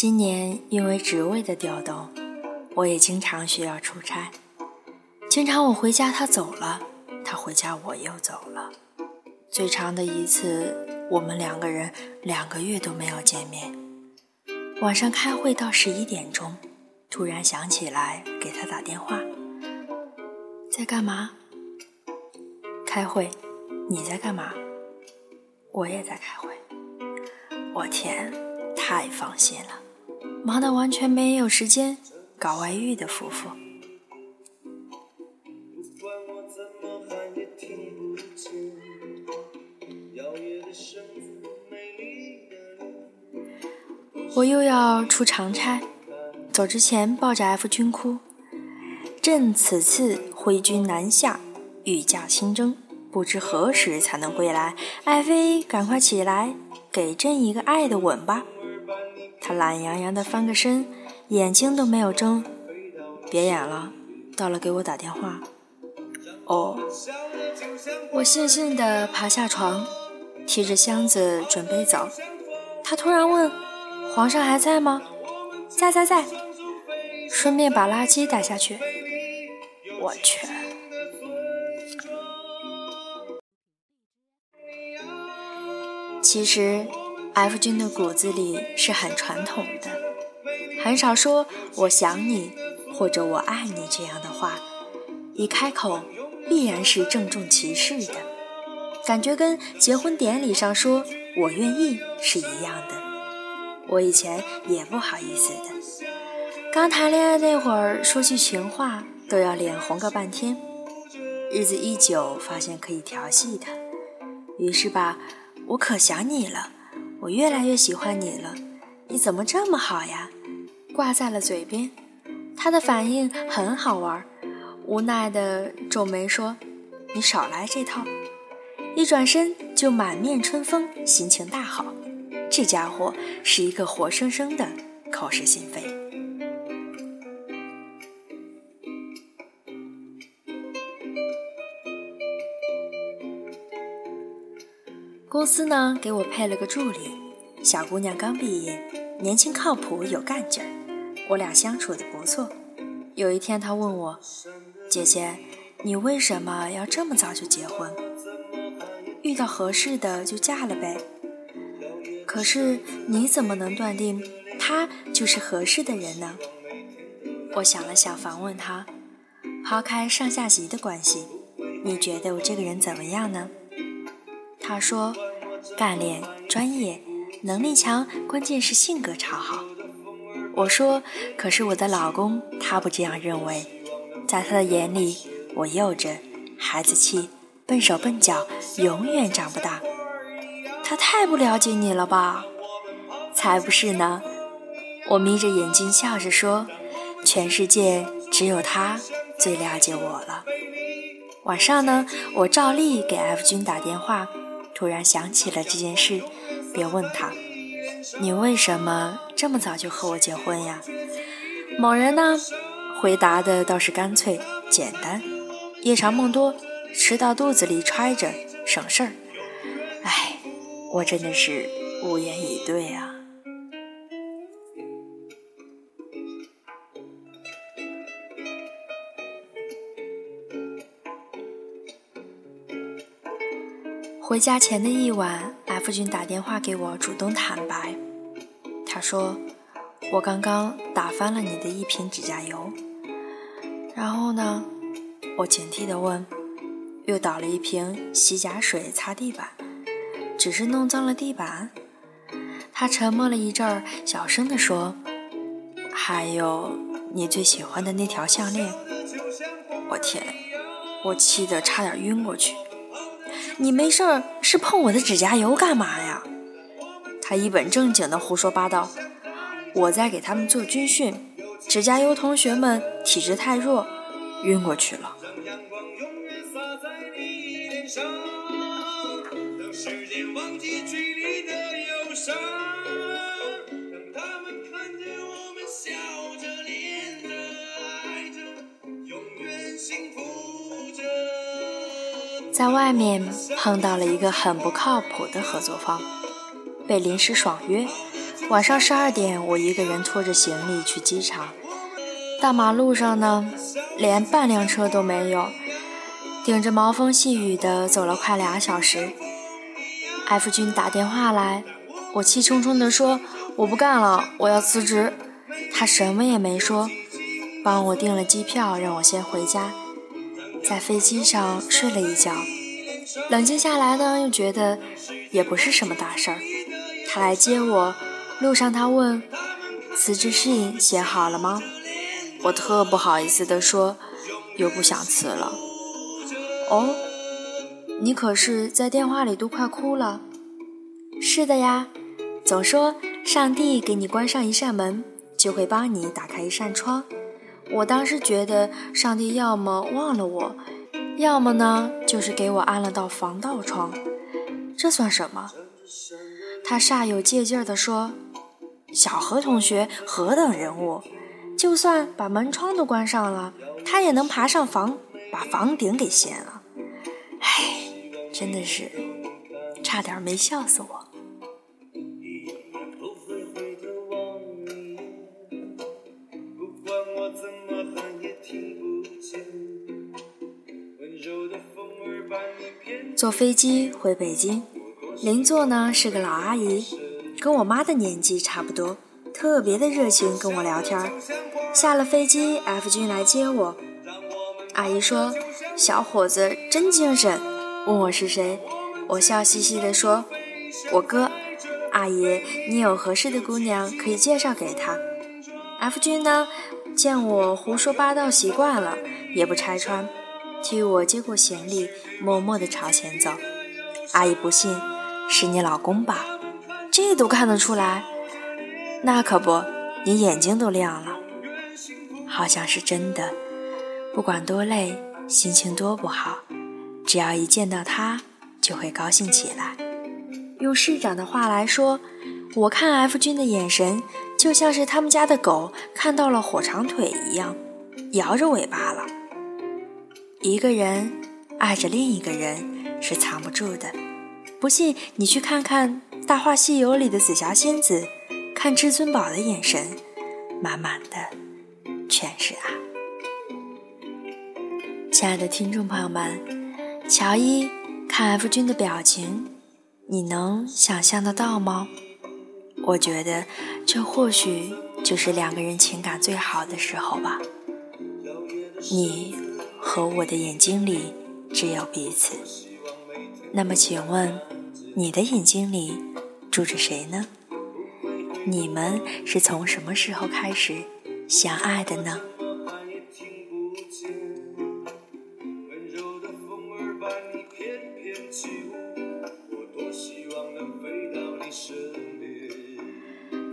今年因为职位的调动，我也经常需要出差。经常我回家他走了，他回家我又走了。最长的一次，我们两个人两个月都没有见面。晚上开会到十一点钟，突然想起来给他打电话。在干嘛？开会。你在干嘛？我也在开会。我天，太放心了，忙得完全没有时间搞外遇的夫妇。我又要出长差，走之前抱着 F 君哭：“朕此次挥军南下，御驾亲征。”不知何时才能归来，爱妃，赶快起来，给朕一个爱的吻吧。他懒洋洋的翻个身，眼睛都没有睁。别演了，到了给我打电话。哦，我悻悻的爬下床，提着箱子准备走。他突然问：“皇上还在吗？”“在在在。”顺便把垃圾带下去。我去。其实，F 君的骨子里是很传统的，很少说“我想你”或者“我爱你”这样的话，一开口必然是郑重其事的，感觉跟结婚典礼上说“我愿意”是一样的。我以前也不好意思的，刚谈恋爱那会儿说句情话都要脸红个半天，日子一久发现可以调戏他，于是吧。我可想你了，我越来越喜欢你了，你怎么这么好呀？挂在了嘴边，他的反应很好玩，无奈的皱眉说：“你少来这套。”一转身就满面春风，心情大好。这家伙是一个活生生的口是心非。公司呢，给我配了个助理，小姑娘刚毕业，年轻靠谱有干劲儿，我俩相处的不错。有一天，她问我：“姐姐，你为什么要这么早就结婚？遇到合适的就嫁了呗？可是你怎么能断定他就是合适的人呢？”我想了想，反问她：“抛开上下级的关系，你觉得我这个人怎么样呢？”他说：“干练、专业、能力强，关键是性格超好。”我说：“可是我的老公他不这样认为，在他的眼里，我幼稚、孩子气、笨手笨脚，永远长不大。他太不了解你了吧？”才不是呢！我眯着眼睛笑着说：“全世界只有他最了解我了。”晚上呢，我照例给 F 君打电话。突然想起了这件事，便问他：“你为什么这么早就和我结婚呀？”某人呢，回答的倒是干脆简单：“夜长梦多，吃到肚子里揣着，省事儿。”哎，我真的是无言以对啊。回家前的一晚，F 君打电话给我，主动坦白。他说：“我刚刚打翻了你的一瓶指甲油。”然后呢？我警惕地问：“又倒了一瓶洗甲水擦地板，只是弄脏了地板？”他沉默了一阵儿，小声地说：“还有你最喜欢的那条项链。”我天！我气得差点晕过去。你没事儿是碰我的指甲油干嘛呀？他一本正经的胡说八道。我在给他们做军训，指甲油同学们体质太弱，晕过去了。在外面碰到了一个很不靠谱的合作方，被临时爽约，晚上十二点，我一个人拖着行李去机场。大马路上呢，连半辆车都没有，顶着毛风细雨的走了快俩小时。F 君打电话来，我气冲冲地说：“我不干了，我要辞职。”他什么也没说，帮我订了机票，让我先回家。在飞机上睡了一觉，冷静下来呢，又觉得也不是什么大事儿。他来接我，路上他问：“辞职信写好了吗？”我特不好意思地说：“又不想辞了。”哦。你可是在电话里都快哭了。是的呀，总说上帝给你关上一扇门，就会帮你打开一扇窗。我当时觉得上帝要么忘了我，要么呢就是给我安了道防盗窗。这算什么？他煞有介劲地说：“小何同学何等人物，就算把门窗都关上了，他也能爬上房，把房顶给掀了。”唉。真的是差点没笑死我。坐飞机回北京，邻座呢是个老阿姨，跟我妈的年纪差不多，特别的热情跟我聊天。下了飞机，F 君来接我，阿姨说：“小伙子真精神。”问我是谁，我笑嘻嘻地说：“我哥，阿姨，你有合适的姑娘可以介绍给他。”F 君呢，见我胡说八道习惯了，也不拆穿，替我接过行李，默默地朝前走。阿姨不信，是你老公吧？这都看得出来？那可不，你眼睛都亮了，好像是真的。不管多累，心情多不好。只要一见到他，就会高兴起来。用市长的话来说，我看 F 君的眼神，就像是他们家的狗看到了火长腿一样，摇着尾巴了。一个人爱着另一个人是藏不住的，不信你去看看《大话西游》里的紫霞仙子，看至尊宝的眼神，满满的全是爱。亲爱的听众朋友们。乔伊看 F 君的表情，你能想象得到吗？我觉得这或许就是两个人情感最好的时候吧。你和我的眼睛里只有彼此。那么，请问你的眼睛里住着谁呢？你们是从什么时候开始相爱的呢？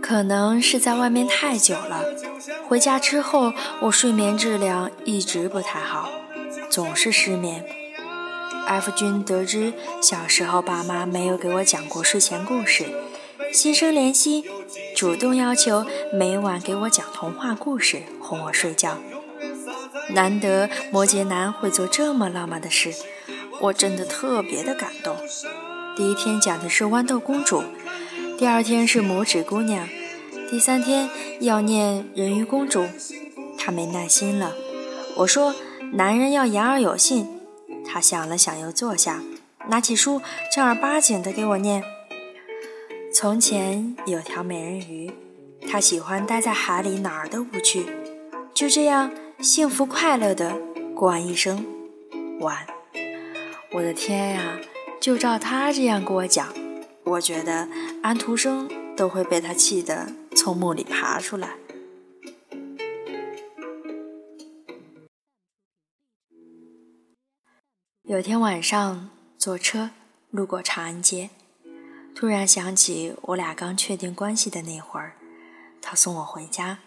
可能是在外面太久了，回家之后我睡眠质量一直不太好，总是失眠。F 君得知小时候爸妈没有给我讲过睡前故事，心生怜惜，主动要求每晚给我讲童话故事哄我睡觉。难得摩羯男会做这么浪漫的事，我真的特别的感动。第一天讲的是豌豆公主，第二天是拇指姑娘。第三天要念人鱼公主，他没耐心了。我说：“男人要言而有信。”他想了想，又坐下，拿起书，正儿八经的给我念：“从前有条美人鱼，她喜欢待在海里，哪儿都不去，就这样幸福快乐的过完一生。”完。我的天呀！就照他这样给我讲，我觉得安徒生都会被他气得。从墓里爬出来。有天晚上坐车路过长安街，突然想起我俩刚确定关系的那会儿，他送我回家，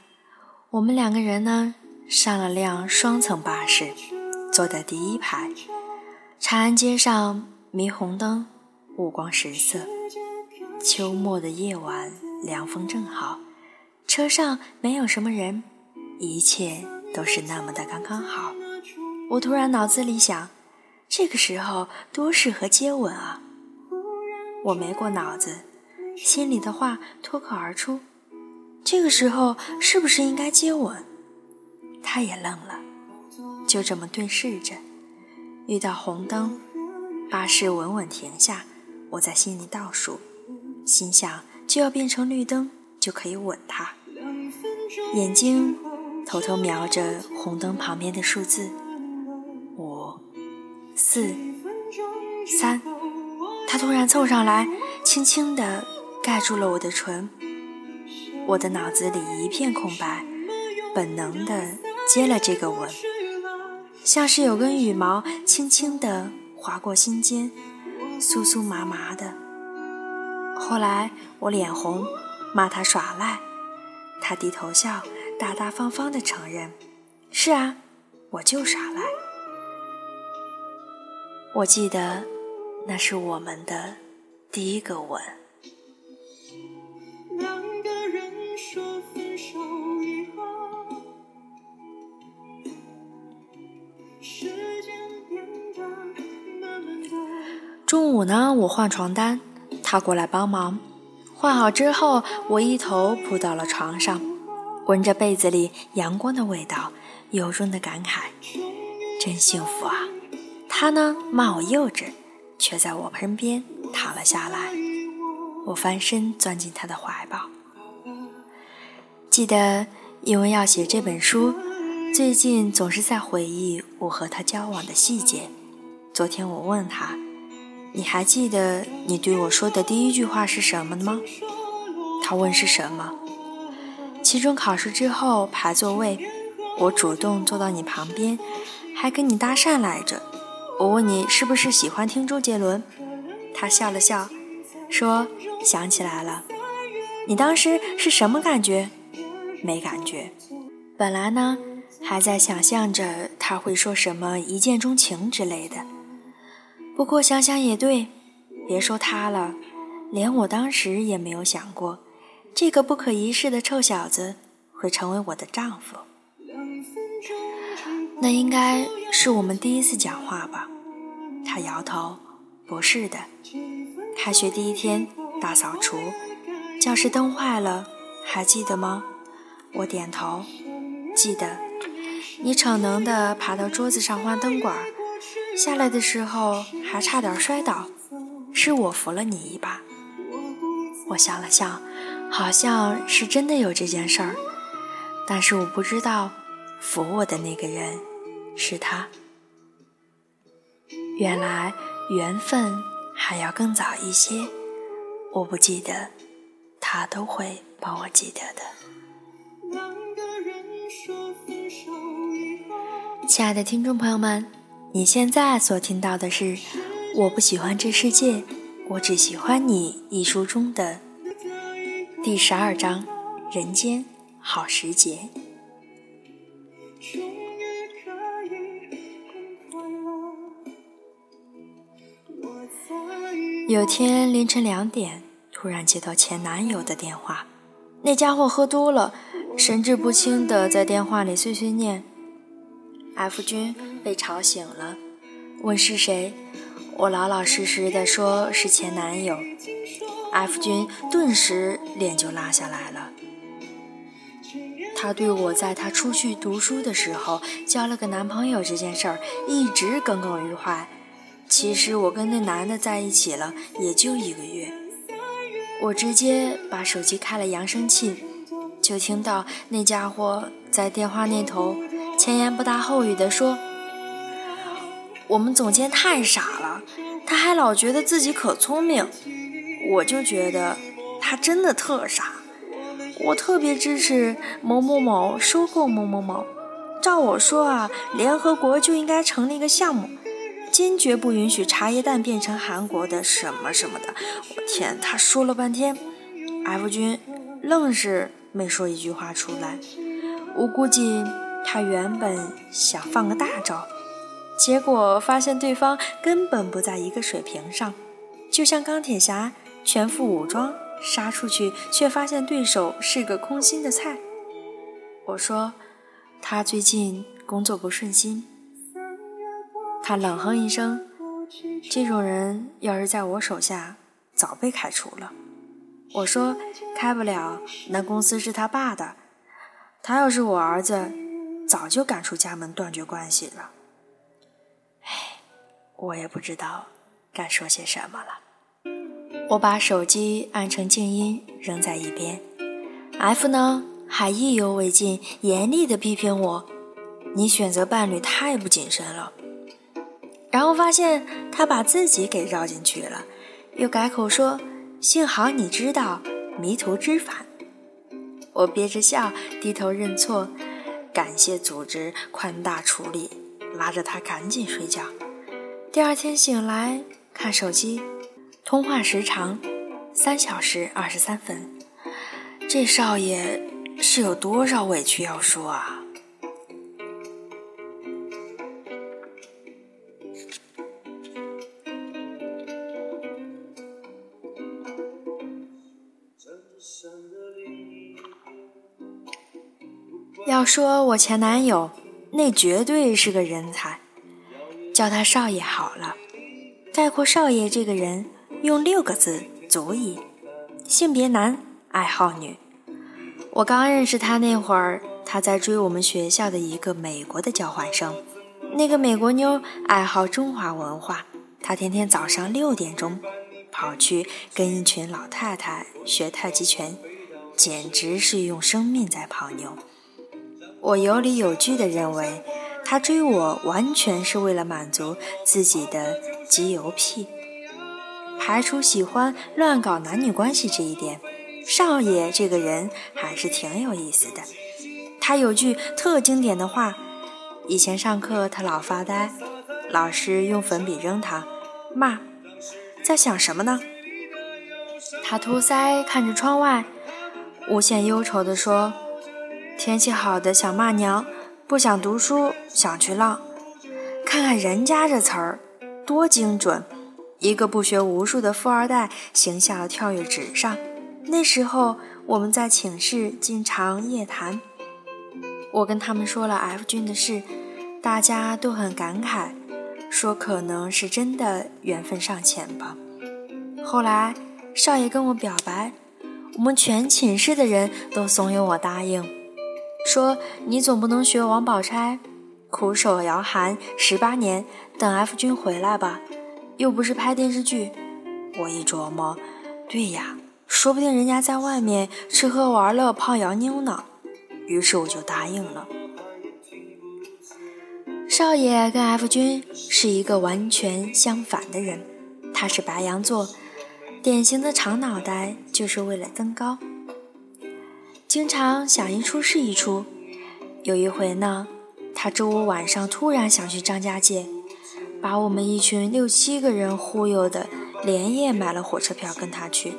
我们两个人呢上了辆双层巴士，坐在第一排。长安街上霓虹灯，五光十色，秋末的夜晚。凉风正好，车上没有什么人，一切都是那么的刚刚好。我突然脑子里想，这个时候多适合接吻啊！我没过脑子，心里的话脱口而出：这个时候是不是应该接吻？他也愣了，就这么对视着。遇到红灯，巴士稳稳停下，我在心里倒数，心想就要变成绿灯，就可以吻他。眼睛偷偷瞄着红灯旁边的数字，五、四、三。他突然凑上来，轻轻地盖住了我的唇。我的脑子里一片空白，本能地接了这个吻，像是有根羽毛轻轻地划过心间，酥酥麻麻的。后来我脸红，骂他耍赖，他低头笑，大大方方的承认：“是啊，我就耍赖。”我记得。那是我们的第一个吻。中午呢，我换床单，他过来帮忙。换好之后，我一头扑到了床上，闻着被子里阳光的味道，由衷的感慨：真幸福啊！他呢，骂我幼稚。却在我身边躺了下来，我翻身钻进他的怀抱。记得因为要写这本书，最近总是在回忆我和他交往的细节。昨天我问他：“你还记得你对我说的第一句话是什么吗？”他问是什么。期中考试之后排座位，我主动坐到你旁边，还跟你搭讪来着。我问你是不是喜欢听周杰伦？他笑了笑，说：“想起来了。”你当时是什么感觉？没感觉。本来呢，还在想象着他会说什么一见钟情之类的。不过想想也对，别说他了，连我当时也没有想过，这个不可一世的臭小子会成为我的丈夫。那应该是我们第一次讲话吧？他摇头，不是的。开学第一天大扫除，教室灯坏了，还记得吗？我点头，记得。你逞能地爬到桌子上换灯管，下来的时候还差点摔倒，是我扶了你一把。我想了想，好像是真的有这件事儿，但是我不知道扶我的那个人是他。原来缘分还要更早一些，我不记得，他都会帮我记得的。亲爱的听众朋友们，你现在所听到的是《我不喜欢这世界，我只喜欢你》一书中的第十二章《人间好时节》。有天凌晨两点，突然接到前男友的电话，那家伙喝多了，神志不清的在电话里碎碎念。F 君被吵醒了，问是谁，我老老实实的说是前男友。F 君顿时脸就拉下来了。他对我在他出去读书的时候交了个男朋友这件事儿一直耿耿于怀。其实我跟那男的在一起了，也就一个月。我直接把手机开了扬声器，就听到那家伙在电话那头前言不搭后语地说：“我们总监太傻了，他还老觉得自己可聪明。我就觉得他真的特傻。我特别支持某某某收购某某某。照我说啊，联合国就应该成立一个项目。”坚决不允许茶叶蛋变成韩国的什么什么的！我天，他说了半天，F 君愣是没说一句话出来。我估计他原本想放个大招，结果发现对方根本不在一个水平上，就像钢铁侠全副武装杀出去，却发现对手是个空心的菜。我说他最近工作不顺心。他冷哼一声：“这种人要是在我手下，早被开除了。”我说开不了，那公司是他爸的。他要是我儿子，早就赶出家门，断绝关系了。唉，我也不知道该说些什么了。我把手机按成静音，扔在一边。F 呢，还意犹未尽，严厉地批评我：“你选择伴侣太不谨慎了。”然后发现他把自己给绕进去了，又改口说：“幸好你知道迷途知返。”我憋着笑，低头认错，感谢组织宽大处理，拉着他赶紧睡觉。第二天醒来看手机，通话时长三小时二十三分。这少爷是有多少委屈要说啊？说我前男友，那绝对是个人才，叫他少爷好了。概括少爷这个人，用六个字足矣：性别男，爱好女。我刚认识他那会儿，他在追我们学校的一个美国的交换生。那个美国妞爱好中华文化，他天天早上六点钟跑去跟一群老太太学太极拳，简直是用生命在泡妞。我有理有据地认为，他追我完全是为了满足自己的集邮癖。排除喜欢乱搞男女关系这一点，少爷这个人还是挺有意思的。他有句特经典的话：以前上课他老发呆，老师用粉笔扔他，骂，在想什么呢？他托腮看着窗外，无限忧愁地说。天气好的想骂娘，不想读书想去浪。看看人家这词儿，多精准！一个不学无术的富二代形象跳跃纸上。那时候我们在寝室经常夜谈，我跟他们说了 F 君的事，大家都很感慨，说可能是真的缘分尚浅吧。后来少爷跟我表白，我们全寝室的人都怂恿我答应。说你总不能学王宝钗，苦守瑶寒十八年，等 F 君回来吧，又不是拍电视剧。我一琢磨，对呀，说不定人家在外面吃喝玩乐泡洋妞呢。于是我就答应了。少爷跟 F 君是一个完全相反的人，他是白羊座，典型的长脑袋，就是为了增高。经常想一出是一出，有一回呢，他周五晚上突然想去张家界，把我们一群六七个人忽悠的，连夜买了火车票跟他去，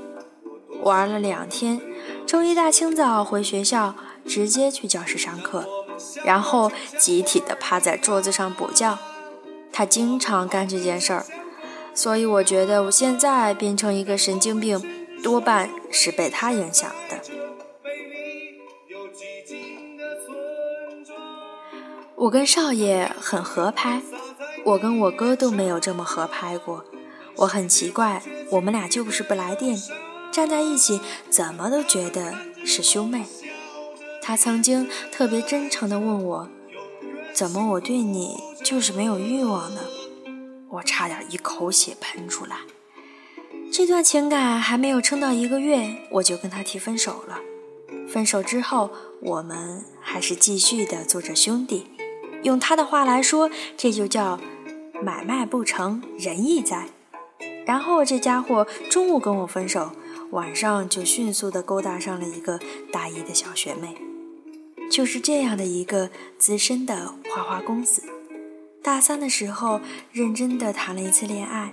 玩了两天，周一大清早回学校，直接去教室上课，然后集体的趴在桌子上补觉。他经常干这件事儿，所以我觉得我现在变成一个神经病，多半是被他影响的。我跟少爷很合拍，我跟我哥都没有这么合拍过。我很奇怪，我们俩就不是不来电，站在一起怎么都觉得是兄妹。他曾经特别真诚地问我：“怎么我对你就是没有欲望呢？”我差点一口血喷出来。这段情感还没有撑到一个月，我就跟他提分手了。分手之后，我们还是继续的做着兄弟。用他的话来说，这就叫买卖不成仁义在。然后这家伙中午跟我分手，晚上就迅速的勾搭上了一个大一的小学妹。就是这样的一个资深的花花公子，大三的时候认真的谈了一次恋爱，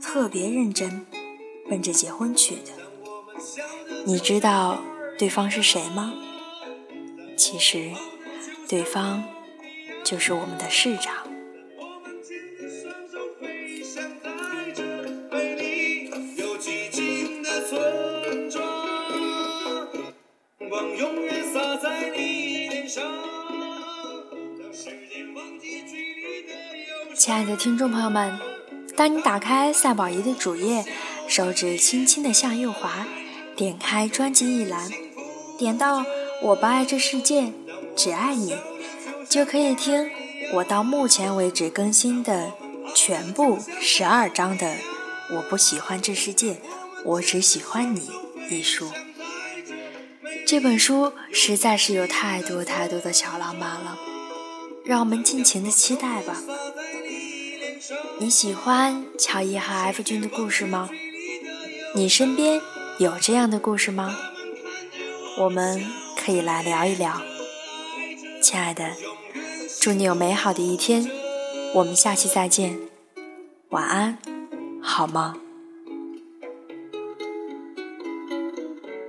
特别认真，奔着结婚去的。你知道对方是谁吗？其实，对方。就是我们的市长。亲爱的听众朋友们，当你打开赛宝仪的主页，手指轻轻的向右滑，点开专辑一栏，点到“我不爱这世界，只爱你”，就可以听我到目前为止更新的全部十二章的《我不喜欢这世界，我只喜欢你》一书。这本书实在是有太多太多的小浪漫了，让我们尽情的期待吧。你喜欢乔伊和 F 君的故事吗？你身边有这样的故事吗？我们可以来聊一聊。亲爱的，祝你有美好的一天，我们下期再见，晚安，好吗？